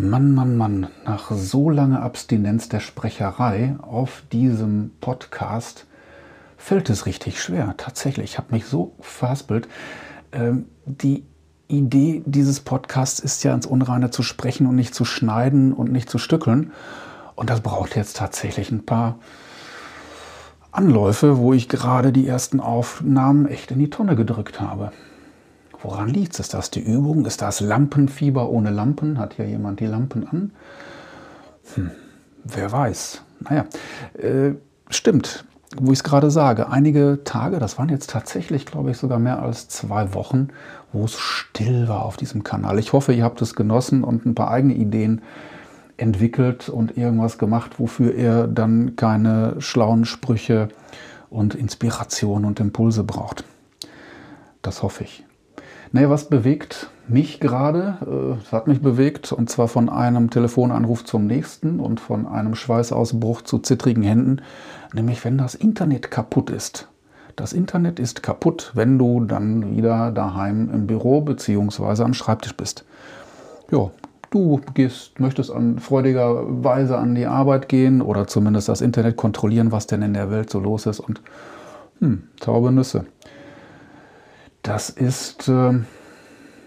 Mann, Mann, Mann, nach so langer Abstinenz der Sprecherei auf diesem Podcast fällt es richtig schwer. Tatsächlich, ich habe mich so verhaspelt. Ähm, die Idee dieses Podcasts ist ja ins Unreine zu sprechen und nicht zu schneiden und nicht zu stückeln. Und das braucht jetzt tatsächlich ein paar Anläufe, wo ich gerade die ersten Aufnahmen echt in die Tonne gedrückt habe. Woran liegt es? Ist das die Übung? Ist das Lampenfieber ohne Lampen? Hat ja jemand die Lampen an? Hm, wer weiß. Naja, äh, stimmt, wo ich es gerade sage. Einige Tage, das waren jetzt tatsächlich, glaube ich, sogar mehr als zwei Wochen, wo es still war auf diesem Kanal. Ich hoffe, ihr habt es genossen und ein paar eigene Ideen entwickelt und irgendwas gemacht, wofür ihr dann keine schlauen Sprüche und Inspiration und Impulse braucht. Das hoffe ich. Naja, was bewegt mich gerade? Es äh, hat mich bewegt und zwar von einem Telefonanruf zum nächsten und von einem Schweißausbruch zu zittrigen Händen, nämlich wenn das Internet kaputt ist. Das Internet ist kaputt, wenn du dann wieder daheim im Büro bzw. am Schreibtisch bist. Ja, du gehst, möchtest an freudiger Weise an die Arbeit gehen oder zumindest das Internet kontrollieren, was denn in der Welt so los ist und hm, taube Nüsse. Das ist, äh,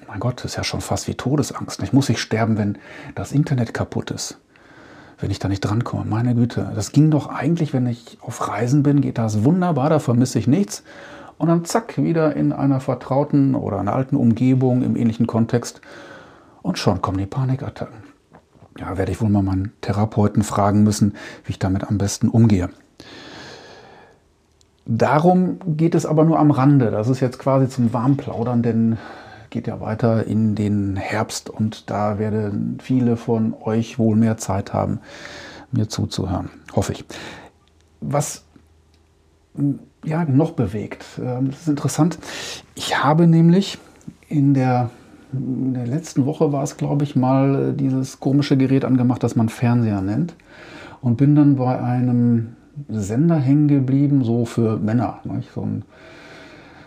mein Gott, das ist ja schon fast wie Todesangst. Ich muss nicht sterben, wenn das Internet kaputt ist. Wenn ich da nicht drankomme. Meine Güte, das ging doch eigentlich, wenn ich auf Reisen bin, geht das wunderbar, da vermisse ich nichts. Und dann zack, wieder in einer vertrauten oder einer alten Umgebung im ähnlichen Kontext. Und schon kommen die Panikattacken. Ja, werde ich wohl mal meinen Therapeuten fragen müssen, wie ich damit am besten umgehe. Darum geht es aber nur am Rande. Das ist jetzt quasi zum Warmplaudern, denn geht ja weiter in den Herbst und da werden viele von euch wohl mehr Zeit haben, mir zuzuhören. Hoffe ich. Was ja noch bewegt, ähm, das ist interessant. Ich habe nämlich in der, in der letzten Woche war es, glaube ich, mal äh, dieses komische Gerät angemacht, das man Fernseher nennt. Und bin dann bei einem Sender hängen geblieben, so für Männer. Nicht? So, ein,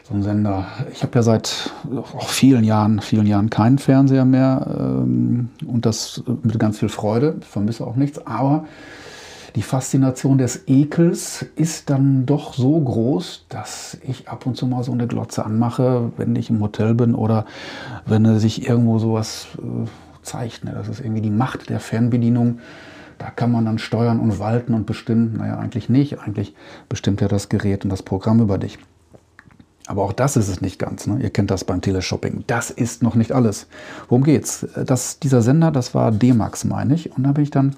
so ein Sender. Ich habe ja seit auch vielen Jahren, vielen Jahren keinen Fernseher mehr ähm, und das mit ganz viel Freude. Ich vermisse auch nichts, aber die Faszination des Ekels ist dann doch so groß, dass ich ab und zu mal so eine Glotze anmache, wenn ich im Hotel bin oder wenn sich irgendwo sowas äh, zeigt. Ne? Das ist irgendwie die Macht der Fernbedienung da kann man dann steuern und walten und bestimmen. Naja, eigentlich nicht. Eigentlich bestimmt ja das Gerät und das Programm über dich. Aber auch das ist es nicht ganz. Ne? Ihr kennt das beim Teleshopping. Das ist noch nicht alles. Worum geht's? Das, dieser Sender, das war D-Max, meine ich. Und da bin ich dann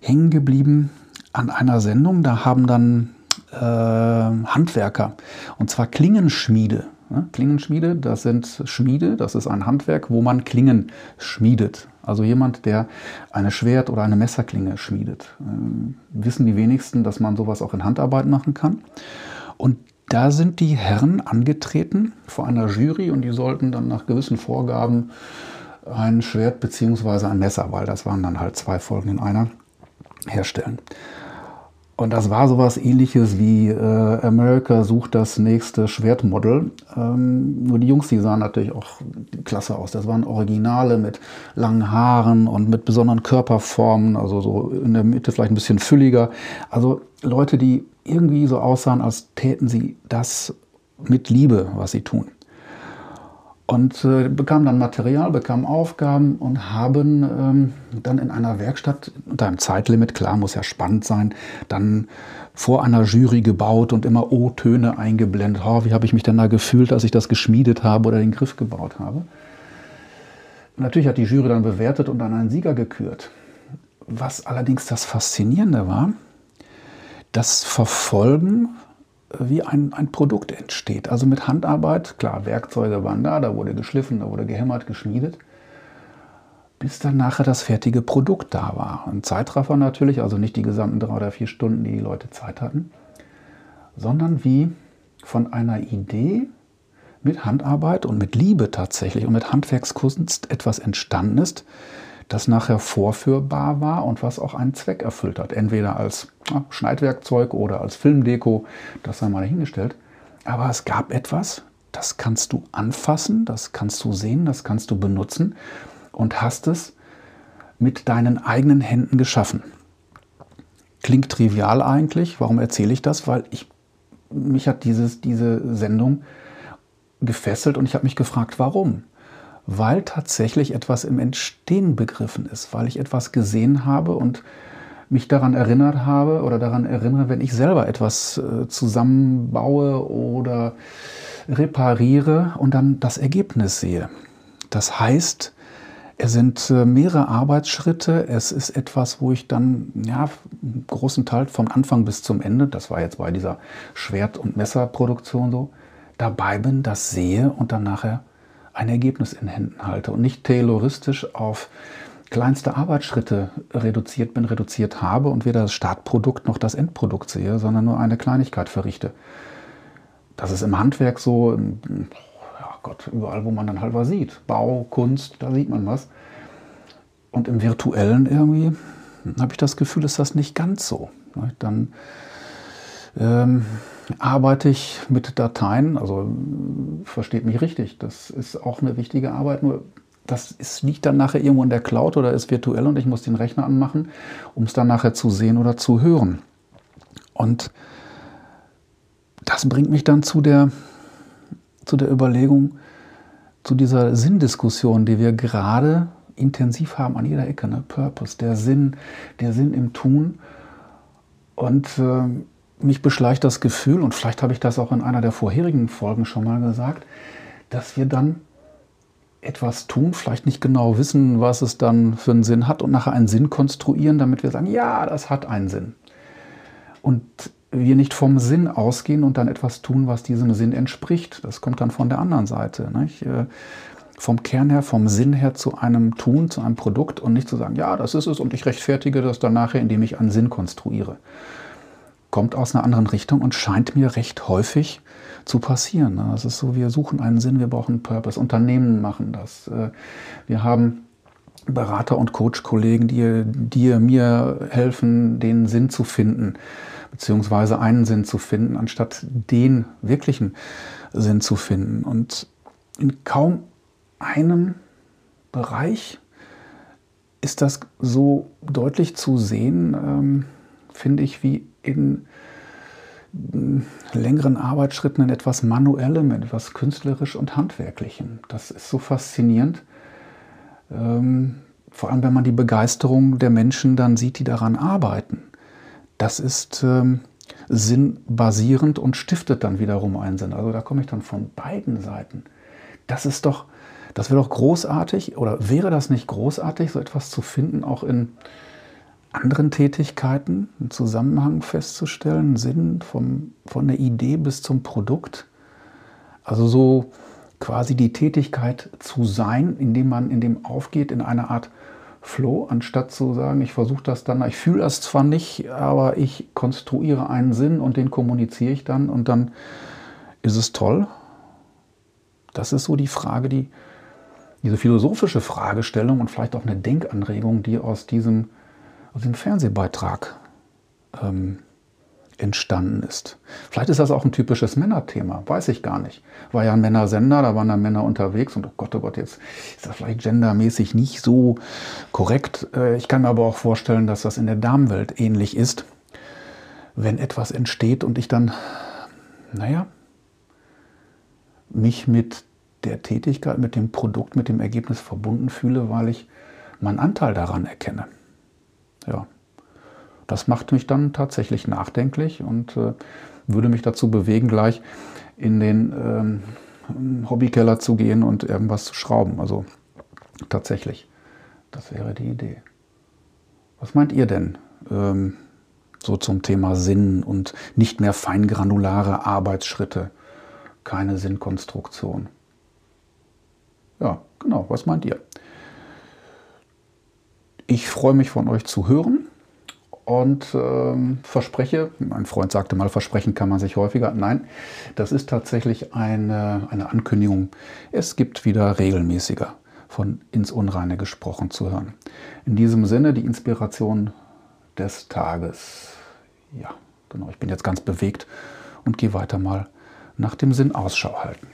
hängen geblieben an einer Sendung. Da haben dann äh, Handwerker, und zwar Klingenschmiede. Ne? Klingenschmiede, das sind Schmiede, das ist ein Handwerk, wo man Klingen schmiedet. Also jemand, der eine Schwert- oder eine Messerklinge schmiedet. Ähm, wissen die wenigsten, dass man sowas auch in Handarbeit machen kann. Und da sind die Herren angetreten vor einer Jury und die sollten dann nach gewissen Vorgaben ein Schwert bzw. ein Messer, weil das waren dann halt zwei Folgen in einer, herstellen. Und das war sowas ähnliches wie äh, America sucht das nächste Schwertmodel. Ähm, nur die Jungs, die sahen natürlich auch klasse aus. Das waren Originale mit langen Haaren und mit besonderen Körperformen, also so in der Mitte vielleicht ein bisschen fülliger. Also Leute, die irgendwie so aussahen, als täten sie das mit Liebe, was sie tun und äh, bekamen dann Material, bekamen Aufgaben und haben ähm, dann in einer Werkstatt unter einem Zeitlimit, klar, muss ja spannend sein, dann vor einer Jury gebaut und immer O-Töne eingeblendet. Oh, wie habe ich mich denn da gefühlt, als ich das geschmiedet habe oder den Griff gebaut habe? Natürlich hat die Jury dann bewertet und dann einen Sieger gekürt. Was allerdings das Faszinierende war, das Verfolgen wie ein, ein Produkt entsteht. Also mit Handarbeit, klar, Werkzeuge waren da, da wurde geschliffen, da wurde gehämmert, geschmiedet, bis dann nachher das fertige Produkt da war. Ein Zeitraffer natürlich, also nicht die gesamten drei oder vier Stunden, die die Leute Zeit hatten, sondern wie von einer Idee mit Handarbeit und mit Liebe tatsächlich und mit Handwerkskunst etwas entstanden ist, das nachher vorführbar war und was auch einen Zweck erfüllt hat. Entweder als ja, Schneidwerkzeug oder als Filmdeko, das sei mal dahingestellt. Aber es gab etwas, das kannst du anfassen, das kannst du sehen, das kannst du benutzen und hast es mit deinen eigenen Händen geschaffen. Klingt trivial eigentlich. Warum erzähle ich das? Weil ich, mich hat dieses, diese Sendung gefesselt und ich habe mich gefragt, warum? Weil tatsächlich etwas im Entstehen begriffen ist, weil ich etwas gesehen habe und mich daran erinnert habe oder daran erinnere, wenn ich selber etwas äh, zusammenbaue oder repariere und dann das Ergebnis sehe. Das heißt, es sind äh, mehrere Arbeitsschritte. Es ist etwas, wo ich dann ja, großen Teil vom Anfang bis zum Ende, das war jetzt bei dieser Schwert- und Messerproduktion so, dabei bin, das sehe und dann nachher ein Ergebnis in Händen halte und nicht tayloristisch auf kleinste Arbeitsschritte reduziert bin, reduziert habe und weder das Startprodukt noch das Endprodukt sehe, sondern nur eine Kleinigkeit verrichte. Das ist im Handwerk so, ja Gott, überall, wo man dann halt was sieht. Bau, Kunst, da sieht man was. Und im Virtuellen irgendwie habe ich das Gefühl, ist das nicht ganz so. Dann ähm, arbeite ich mit Dateien, also versteht mich richtig, das ist auch eine wichtige Arbeit, nur das ist, liegt dann nachher irgendwo in der Cloud oder ist virtuell und ich muss den Rechner anmachen, um es dann nachher zu sehen oder zu hören. Und das bringt mich dann zu der, zu der Überlegung, zu dieser Sinndiskussion, die wir gerade intensiv haben an jeder Ecke. Ne? Purpose, der Sinn, der Sinn im Tun. Und äh, mich beschleicht das Gefühl, und vielleicht habe ich das auch in einer der vorherigen Folgen schon mal gesagt, dass wir dann etwas tun, vielleicht nicht genau wissen, was es dann für einen Sinn hat und nachher einen Sinn konstruieren, damit wir sagen, ja, das hat einen Sinn. Und wir nicht vom Sinn ausgehen und dann etwas tun, was diesem Sinn entspricht. Das kommt dann von der anderen Seite. Nicht? Äh, vom Kern her, vom Sinn her zu einem Tun, zu einem Produkt und nicht zu sagen, ja, das ist es und ich rechtfertige das dann nachher, indem ich einen Sinn konstruiere. Kommt aus einer anderen Richtung und scheint mir recht häufig zu passieren. Das ist so, wir suchen einen Sinn, wir brauchen einen Purpose. Unternehmen machen das. Äh, wir haben Berater und Coach-Kollegen, die dir, mir helfen, den Sinn zu finden, beziehungsweise einen Sinn zu finden, anstatt den wirklichen Sinn zu finden. Und in kaum einem Bereich ist das so deutlich zu sehen, ähm, finde ich, wie in längeren Arbeitsschritten in etwas Manuellem, in etwas Künstlerisch und Handwerklichem. Das ist so faszinierend. Ähm, vor allem, wenn man die Begeisterung der Menschen dann sieht, die daran arbeiten. Das ist ähm, sinnbasierend und stiftet dann wiederum einen Sinn. Also da komme ich dann von beiden Seiten. Das ist doch, das wäre doch großartig, oder wäre das nicht großartig, so etwas zu finden, auch in anderen Tätigkeiten, einen Zusammenhang festzustellen, Sinn vom, von der Idee bis zum Produkt. Also so quasi die Tätigkeit zu sein, indem man in dem aufgeht, in eine Art Flow, anstatt zu sagen, ich versuche das dann, ich fühle das zwar nicht, aber ich konstruiere einen Sinn und den kommuniziere ich dann und dann ist es toll. Das ist so die Frage, die, diese philosophische Fragestellung und vielleicht auch eine Denkanregung, die aus diesem aus dem Fernsehbeitrag ähm, entstanden ist. Vielleicht ist das auch ein typisches Männerthema, weiß ich gar nicht. War ja ein Männersender, da waren da Männer unterwegs und oh Gott, oh Gott, jetzt ist das vielleicht gendermäßig nicht so korrekt. Äh, ich kann mir aber auch vorstellen, dass das in der Damenwelt ähnlich ist. Wenn etwas entsteht und ich dann, naja, mich mit der Tätigkeit, mit dem Produkt, mit dem Ergebnis verbunden fühle, weil ich meinen Anteil daran erkenne ja, das macht mich dann tatsächlich nachdenklich und äh, würde mich dazu bewegen, gleich in den ähm, Hobbykeller zu gehen und irgendwas zu schrauben. Also tatsächlich, das wäre die Idee. Was meint ihr denn ähm, so zum Thema Sinn und nicht mehr feingranulare Arbeitsschritte, keine Sinnkonstruktion? Ja, genau, was meint ihr? Ich freue mich von euch zu hören und ähm, verspreche, mein Freund sagte mal, versprechen kann man sich häufiger. Nein, das ist tatsächlich eine, eine Ankündigung. Es gibt wieder regelmäßiger von ins Unreine gesprochen zu hören. In diesem Sinne die Inspiration des Tages. Ja, genau, ich bin jetzt ganz bewegt und gehe weiter mal nach dem Sinn Ausschau halten.